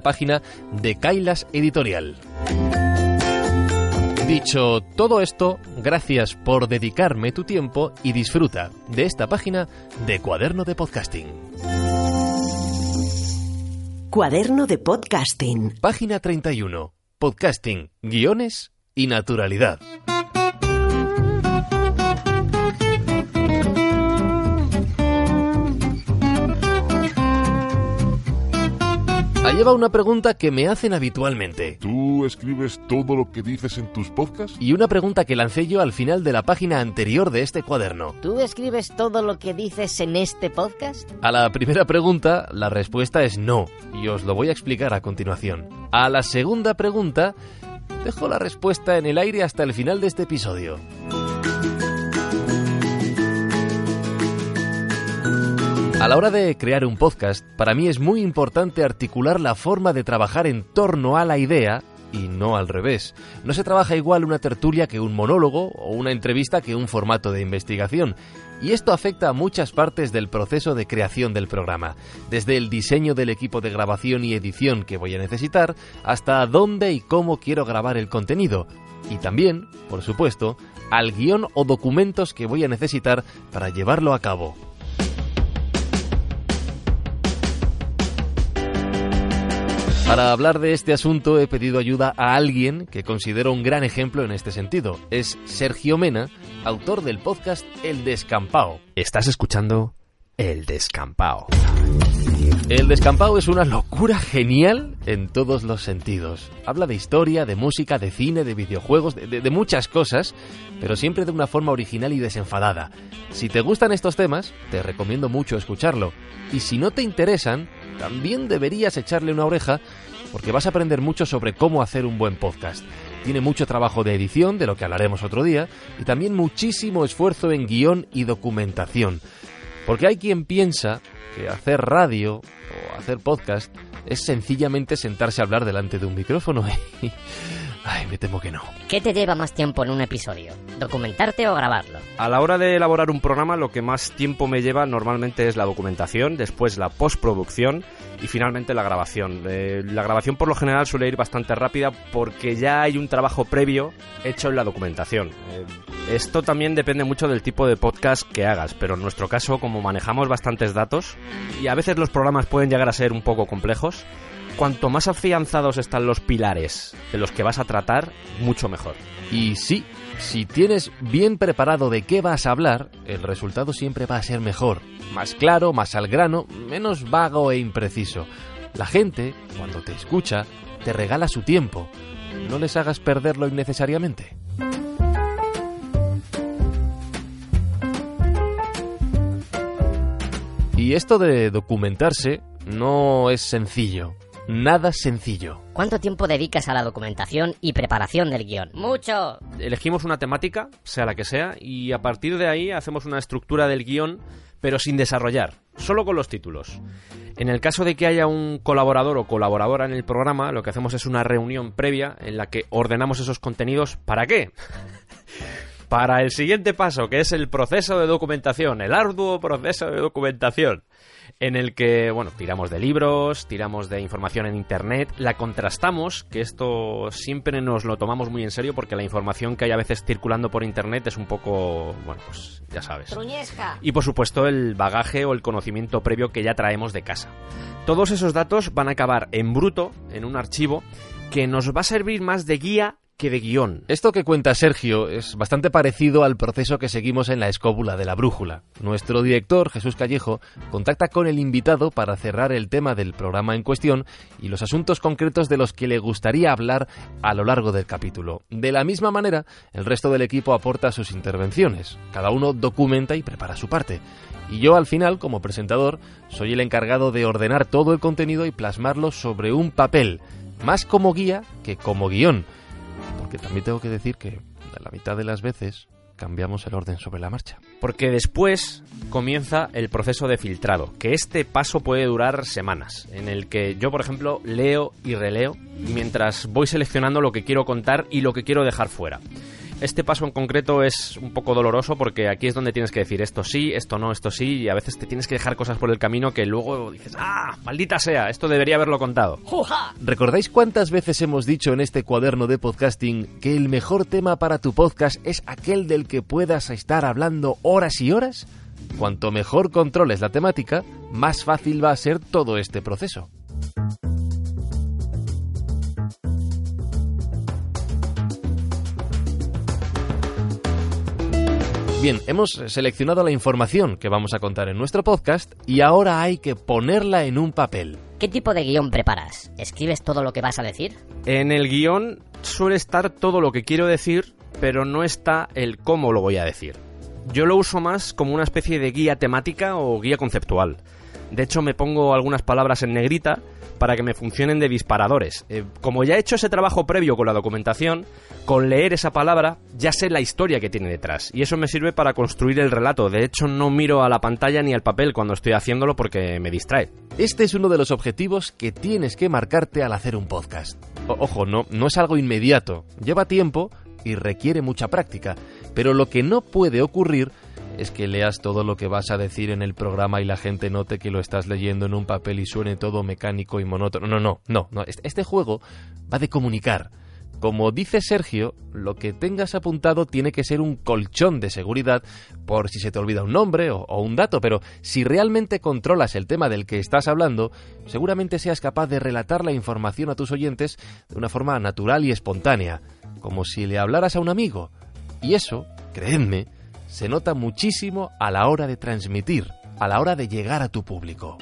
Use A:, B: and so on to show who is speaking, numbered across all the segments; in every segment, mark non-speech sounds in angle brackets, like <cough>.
A: página de Kailas Editorial. Dicho todo esto, gracias por dedicarme tu tiempo y disfruta de esta página de Cuaderno de Podcasting.
B: Cuaderno de Podcasting.
A: Página 31. Podcasting, guiones y naturalidad. Lleva una pregunta que me hacen habitualmente.
C: ¿Tú escribes todo lo que dices en tus podcasts?
A: Y una pregunta que lancé yo al final de la página anterior de este cuaderno.
D: ¿Tú escribes todo lo que dices en este podcast?
A: A la primera pregunta, la respuesta es no, y os lo voy a explicar a continuación. A la segunda pregunta, dejo la respuesta en el aire hasta el final de este episodio. A la hora de crear un podcast, para mí es muy importante articular la forma de trabajar en torno a la idea y no al revés. No se trabaja igual una tertulia que un monólogo o una entrevista que un formato de investigación. Y esto afecta a muchas partes del proceso de creación del programa, desde el diseño del equipo de grabación y edición que voy a necesitar, hasta dónde y cómo quiero grabar el contenido. Y también, por supuesto, al guion o documentos que voy a necesitar para llevarlo a cabo. Para hablar de este asunto he pedido ayuda a alguien que considero un gran ejemplo en este sentido. Es Sergio Mena, autor del podcast El Descampao. Estás escuchando El Descampao. El Descampao es una locura genial en todos los sentidos. Habla de historia, de música, de cine, de videojuegos, de, de, muchas cosas, pero siempre de una forma original y desenfadada. Si te gustan estos temas, te recomiendo mucho escucharlo. Y si no te interesan, también deberías echarle una oreja porque vas a aprender mucho sobre cómo hacer un buen podcast. Tiene mucho trabajo de edición, de lo que hablaremos otro día, y también muchísimo esfuerzo en guion y documentación. Porque hay quien piensa que hacer radio o hacer podcast es sencillamente sentarse a hablar delante de un micrófono. <laughs> Ay, me temo que no.
D: ¿Qué te lleva más tiempo en un episodio? ¿Documentarte o grabarlo?
E: A la hora de elaborar un programa, lo que más tiempo me lleva normalmente es la documentación, después la postproducción y finalmente la grabación. Eh, la grabación por lo general suele ir bastante rápida porque ya hay un trabajo previo hecho en la documentación. Eh, esto también depende mucho del tipo de podcast que hagas, pero en nuestro caso, como manejamos bastantes datos y a veces los programas pueden llegar a ser un poco complejos, cuanto más afianzados están los pilares de los que vas a tratar, mucho mejor.
A: Y sí, si tienes bien preparado de qué vas a hablar, el resultado siempre va a ser mejor, más claro, más al grano, menos vago e impreciso. La gente, cuando te escucha, te regala su tiempo. No les hagas perderlo innecesariamente. Y esto de documentarse no es sencillo nada sencillo.
D: ¿Cuánto tiempo dedicas a la documentación y preparación del guion? Mucho.
E: Elegimos una temática, sea la que sea, y a partir de ahí hacemos una estructura del guion, pero sin desarrollar, solo con los títulos. En el caso de que haya un colaborador o colaboradora en el programa, lo que hacemos es una reunión previa en la que ordenamos esos contenidos. ¿Para qué? Para el siguiente paso, que es el proceso de documentación, el arduo proceso de documentación en el que, bueno, tiramos de libros, tiramos de información en Internet, la contrastamos, que esto siempre nos lo tomamos muy en serio porque la información que hay a veces circulando por Internet es un poco, bueno, pues ya sabes. Y por supuesto el bagaje o el conocimiento previo que ya traemos de casa. Todos esos datos van a acabar en bruto, en un archivo, que nos va a servir más de guía que de guion.
A: Esto que cuenta Sergio es bastante parecido al proceso que seguimos en la escóbula de la brújula. Nuestro director, Jesús Callejo, contacta con el invitado para cerrar el tema del programa en cuestión y los asuntos concretos de los que le gustaría hablar a lo largo del capítulo. De la misma manera, el resto del equipo aporta sus intervenciones. Cada uno documenta y prepara su parte. Y yo al final, como presentador, soy el encargado de ordenar todo el contenido y plasmarlo sobre un papel, más como guía que como guion porque también tengo que decir que la mitad de las veces cambiamos el orden sobre la marcha.
E: Porque después comienza el proceso de filtrado, que este paso puede durar semanas, en el que yo, por ejemplo, leo y releo mientras voy seleccionando lo que quiero contar y lo que quiero dejar fuera. Este paso en concreto es un poco doloroso porque aquí es donde tienes que decir esto sí, esto no, esto sí, y a veces te tienes que dejar cosas por el camino que luego dices, ah, maldita sea, esto debería haberlo contado.
A: ¿Recordáis cuántas veces hemos dicho en este cuaderno de podcasting que el mejor tema para tu podcast es aquel del que puedas estar hablando horas y horas? Cuanto mejor controles la temática, más fácil va a ser todo este proceso. Bien, hemos seleccionado la información que vamos a contar en nuestro podcast y ahora hay que ponerla en un papel.
D: ¿Qué tipo de guion preparas? ¿Escribes todo lo que vas a decir?
E: En el guion suele estar todo lo que quiero decir, pero no está el cómo lo voy a decir. Yo lo uso más como una especie de guía temática o guía conceptual. De hecho, me pongo algunas palabras en negrita para que me funcionen de disparadores. Eh, como ya he hecho ese trabajo previo con la documentación, con leer esa palabra ya sé la historia que tiene detrás. Y eso me sirve para construir el relato. De hecho, no miro a la pantalla ni al papel cuando estoy haciéndolo porque me distrae.
A: Este es uno de los objetivos que tienes que marcarte al hacer un podcast. ojo, no, no es algo inmediato. Lleva tiempo y requiere mucha práctica. Pero lo que no puede ocurrir es que leas todo lo que vas a decir en el programa y la gente note que lo estás leyendo en un papel y suene todo mecánico y monótono. No, no, no, no. Este juego va de comunicar. Como dice Sergio, lo que tengas apuntado tiene que ser un colchón de seguridad por si se te olvida un nombre o, un dato, pero si realmente controlas el tema del que estás hablando, seguramente seas capaz de relatar la información a tus oyentes de una forma natural y espontánea, como si le hablaras a un amigo. Y eso, creedme, se nota muchísimo a la hora de transmitir, a la hora de llegar a tu público.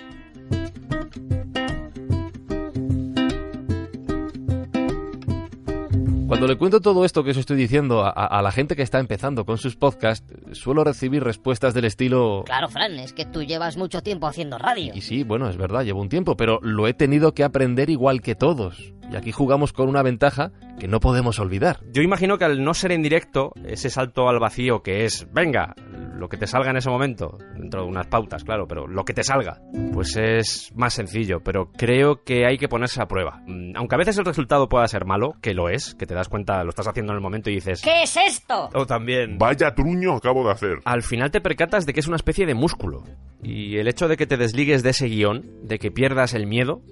A: Cuando le cuento todo esto que os estoy diciendo a, la gente que está empezando con sus podcasts, suelo recibir respuestas del estilo...
D: Claro, Fran, es que tú llevas mucho tiempo haciendo radio.
A: Y sí, bueno, es verdad, llevo un tiempo, pero lo he tenido que aprender igual que todos. Y aquí jugamos con una ventaja que no podemos olvidar.
E: Yo imagino que al no ser en directo, ese salto al vacío que es, venga, lo que te salga en ese momento, dentro de unas pautas, claro, pero lo que te salga, pues es más sencillo, pero creo que hay que ponerse a prueba. Mm, aunque a veces el resultado pueda ser malo, que lo es, que te das cuenta, lo estás haciendo en el momento y dices...
D: ¿Qué es esto?
E: O también...
C: Vaya truño acabo de hacer.
E: Al final te percatas de que es una especie de músculo. Y el hecho de que te desligues de ese guion, de que pierdas el miedo,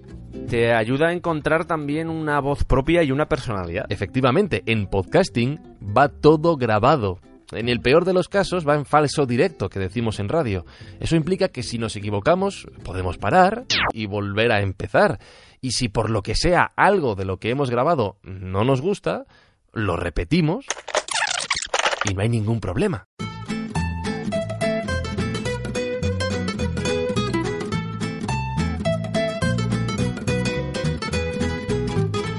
E: te ayuda a encontrar también una voz propia y una personalidad.
A: Efectivamente, en podcasting va todo grabado. En el peor de los casos va en falso directo, que decimos en radio. Eso implica que si nos equivocamos, podemos parar y volver a empezar. Y si por lo que sea algo de lo que hemos grabado no nos gusta, lo repetimos y no hay ningún problema.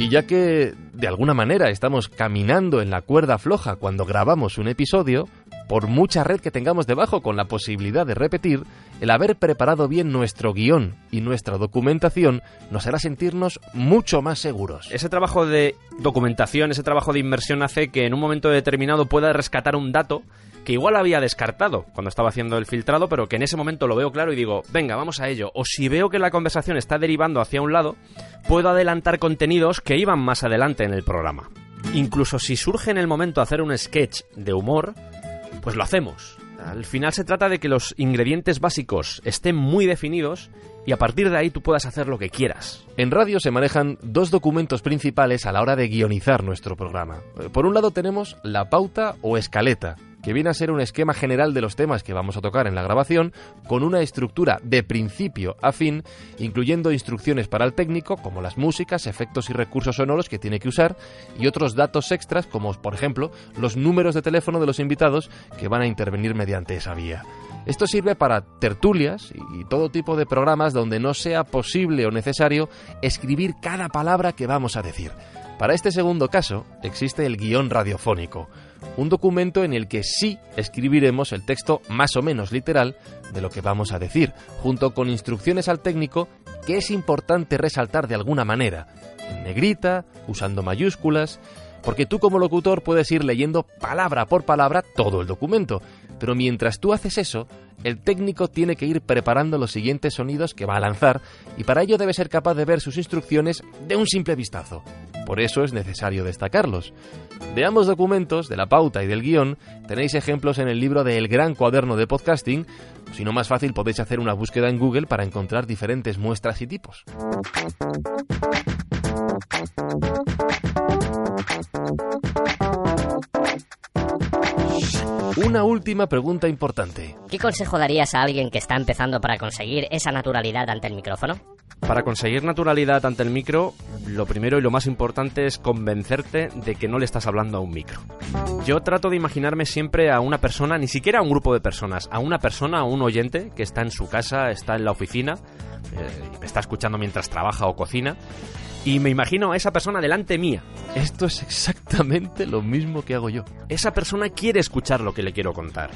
A: Y ya que de alguna manera estamos caminando en la cuerda floja cuando grabamos un episodio, por mucha red que tengamos debajo con la posibilidad de repetir, el haber preparado bien nuestro guion y nuestra documentación nos hará sentirnos mucho más seguros.
E: Ese trabajo de documentación, ese trabajo de inmersión hace que en un momento determinado pueda rescatar un dato que igual había descartado cuando estaba haciendo el filtrado, pero que en ese momento lo veo claro y digo, venga, vamos a ello. O si veo que la conversación está derivando hacia un lado, puedo adelantar contenidos que iban más adelante en el programa. Incluso si surge en el momento hacer un sketch de humor, pues lo hacemos. Al final se trata de que los ingredientes básicos estén muy definidos y a partir de ahí tú puedas hacer lo que quieras.
A: En radio se manejan dos documentos principales a la hora de guionizar nuestro programa. Por un lado tenemos la pauta o escaleta, que viene a ser un esquema general de los temas que vamos a tocar en la grabación, con una estructura de principio a fin, incluyendo instrucciones para el técnico, como las músicas, efectos y recursos sonoros que tiene que usar, y otros datos extras, como por ejemplo los números de teléfono de los invitados que van a intervenir mediante esa vía. Esto sirve para tertulias y todo tipo de programas donde no sea posible o necesario escribir cada palabra que vamos a decir. Para este segundo caso existe el guion radiofónico, un documento en el que sí escribiremos el texto más o menos literal de lo que vamos a decir, junto con instrucciones al técnico que es importante resaltar de alguna manera, en negrita, usando mayúsculas, porque tú como locutor puedes ir leyendo palabra por palabra todo el documento, pero mientras tú haces eso, el técnico tiene que ir preparando los siguientes sonidos que va a lanzar y para ello debe ser capaz de ver sus instrucciones de un simple vistazo. Por eso es necesario destacarlos. De ambos documentos, de la pauta y del guion, tenéis ejemplos en el libro de El Gran Cuaderno de Podcasting, si no más fácil podéis hacer una búsqueda en Google para encontrar diferentes muestras y tipos. Una última pregunta importante.
D: ¿Qué consejo darías a alguien que está empezando para conseguir esa naturalidad ante el micrófono?
E: Para conseguir naturalidad ante el micro, lo primero y lo más importante es convencerte de que no le estás hablando a un micro. Yo trato de imaginarme siempre a una persona, ni siquiera a un grupo de personas, a una persona, a un oyente que está en su casa, está en la oficina, eh, está escuchando mientras trabaja o cocina, y me imagino a esa persona delante mía.
A: Esto es exactamente lo mismo que hago yo.
E: Esa persona quiere escuchar lo que le quiero contar.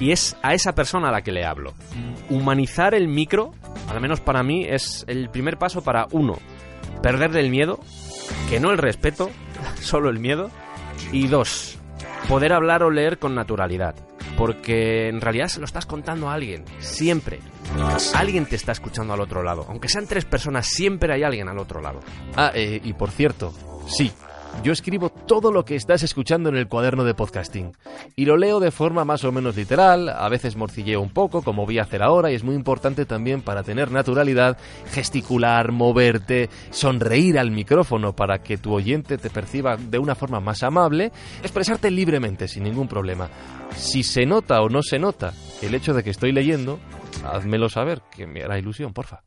E: Y es a esa persona a la que le hablo. Humanizar el micro, al menos para mí, es el primer paso para uno, perderle el miedo, que no el respeto, <laughs> solo el miedo. Y dos, poder hablar o leer con naturalidad. Porque en realidad se lo estás contando a alguien, siempre. Alguien te está escuchando al otro lado. Aunque sean tres personas, siempre hay alguien al otro lado.
A: Ah, eh, y por cierto, sí, yo escribo todo lo que estás escuchando en el cuaderno de podcasting. Y lo leo de forma más o menos literal, a veces morcilleo un poco, como voy a hacer ahora, y es muy importante también para tener naturalidad, gesticular, moverte, sonreír al micrófono para que tu oyente te perciba de una forma más amable, expresarte libremente, sin ningún problema. Si se nota o no se nota el hecho de que estoy leyendo, házmelo saber, que me hará ilusión, porfa.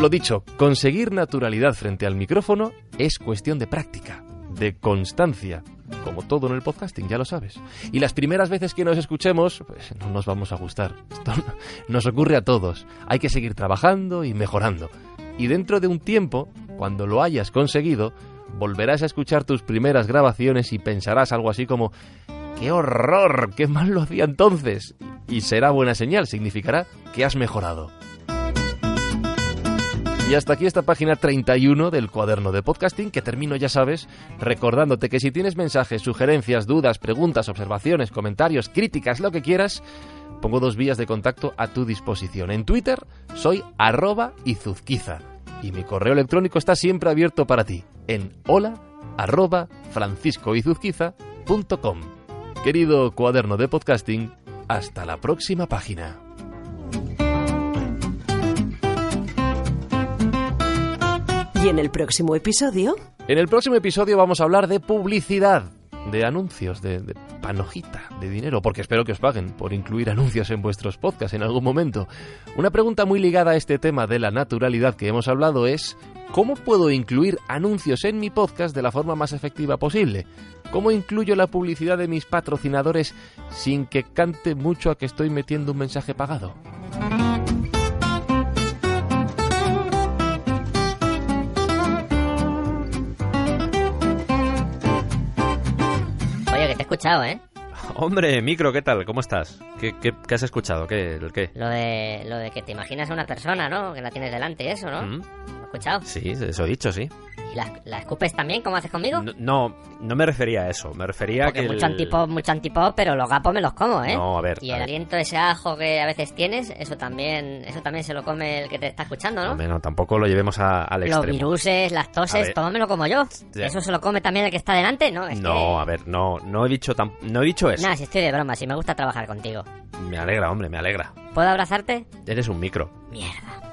A: Lo dicho, conseguir naturalidad frente al micrófono es cuestión de práctica, de constancia, como todo en el podcasting, ya lo sabes. Y las primeras veces que nos escuchemos, pues no nos vamos a gustar. Esto <laughs> nos ocurre a todos. Hay que seguir trabajando y mejorando. Y dentro de un tiempo, cuando lo hayas conseguido, volverás a escuchar tus primeras grabaciones y pensarás algo así como ¡Qué horror! ¡Qué mal lo hacía entonces! Y será buena señal, significará que has mejorado. Y hasta aquí esta página 31 del cuaderno de podcasting que termino, ya sabes, recordándote que si tienes mensajes, sugerencias, dudas, preguntas, observaciones, comentarios, críticas, lo que quieras, pongo dos vías de contacto a tu disposición. En Twitter soy arroba izuzquiza y mi correo electrónico está siempre abierto para ti en hola arroba franciscoizuzquiza.com. Querido cuaderno de podcasting, hasta la próxima página.
B: En el próximo episodio...
A: En el próximo episodio vamos a hablar de publicidad, de anuncios, de, panojita, de dinero, porque espero que os paguen por incluir anuncios en vuestros podcasts en algún momento. Una pregunta muy ligada a este tema de la naturalidad que hemos hablado es, ¿cómo puedo incluir anuncios en mi podcast de la forma más efectiva posible? ¿Cómo incluyo la publicidad de mis patrocinadores sin que cante mucho a que estoy metiendo un mensaje pagado?
D: Escuchado, ¿eh? <laughs>
E: Hombre, micro, ¿qué tal? ¿Cómo estás? ¿Qué, qué, qué has escuchado? ¿Qué, el qué?
D: Lo de, lo de que te imaginas a una persona, ¿no? Que la tienes delante, eso, ¿no?
E: ¿Mm?
D: ¿Lo has escuchado?
E: Sí, eso he dicho, sí.
D: ¿Y la, la escupes también, como haces conmigo?
E: No, no, no me refería a eso. Me refería a que.
D: mucho
E: el-
D: antipop, mucho antipop, pero los gapos me los como, ¿eh?
E: No, a ver,
D: Y
E: a
D: el
E: ver.
D: aliento ese ajo que a veces tienes, eso también, eso también se lo come el que te está escuchando, ¿no?
E: Hombre, no, tampoco lo llevemos a- al
D: Los
E: extremo.
D: viruses, las toses, todo me lo como yo. ¿Eso se lo come también el que está delante? No, es
E: No,
D: que...
E: a ver, no, no he dicho tan, no he dicho eso.
D: Nada, si estoy de broma, si me gusta trabajar contigo.
E: Me alegra, hombre, me alegra.
D: ¿Puedo abrazarte?
E: Eres un micro.
D: Mierda.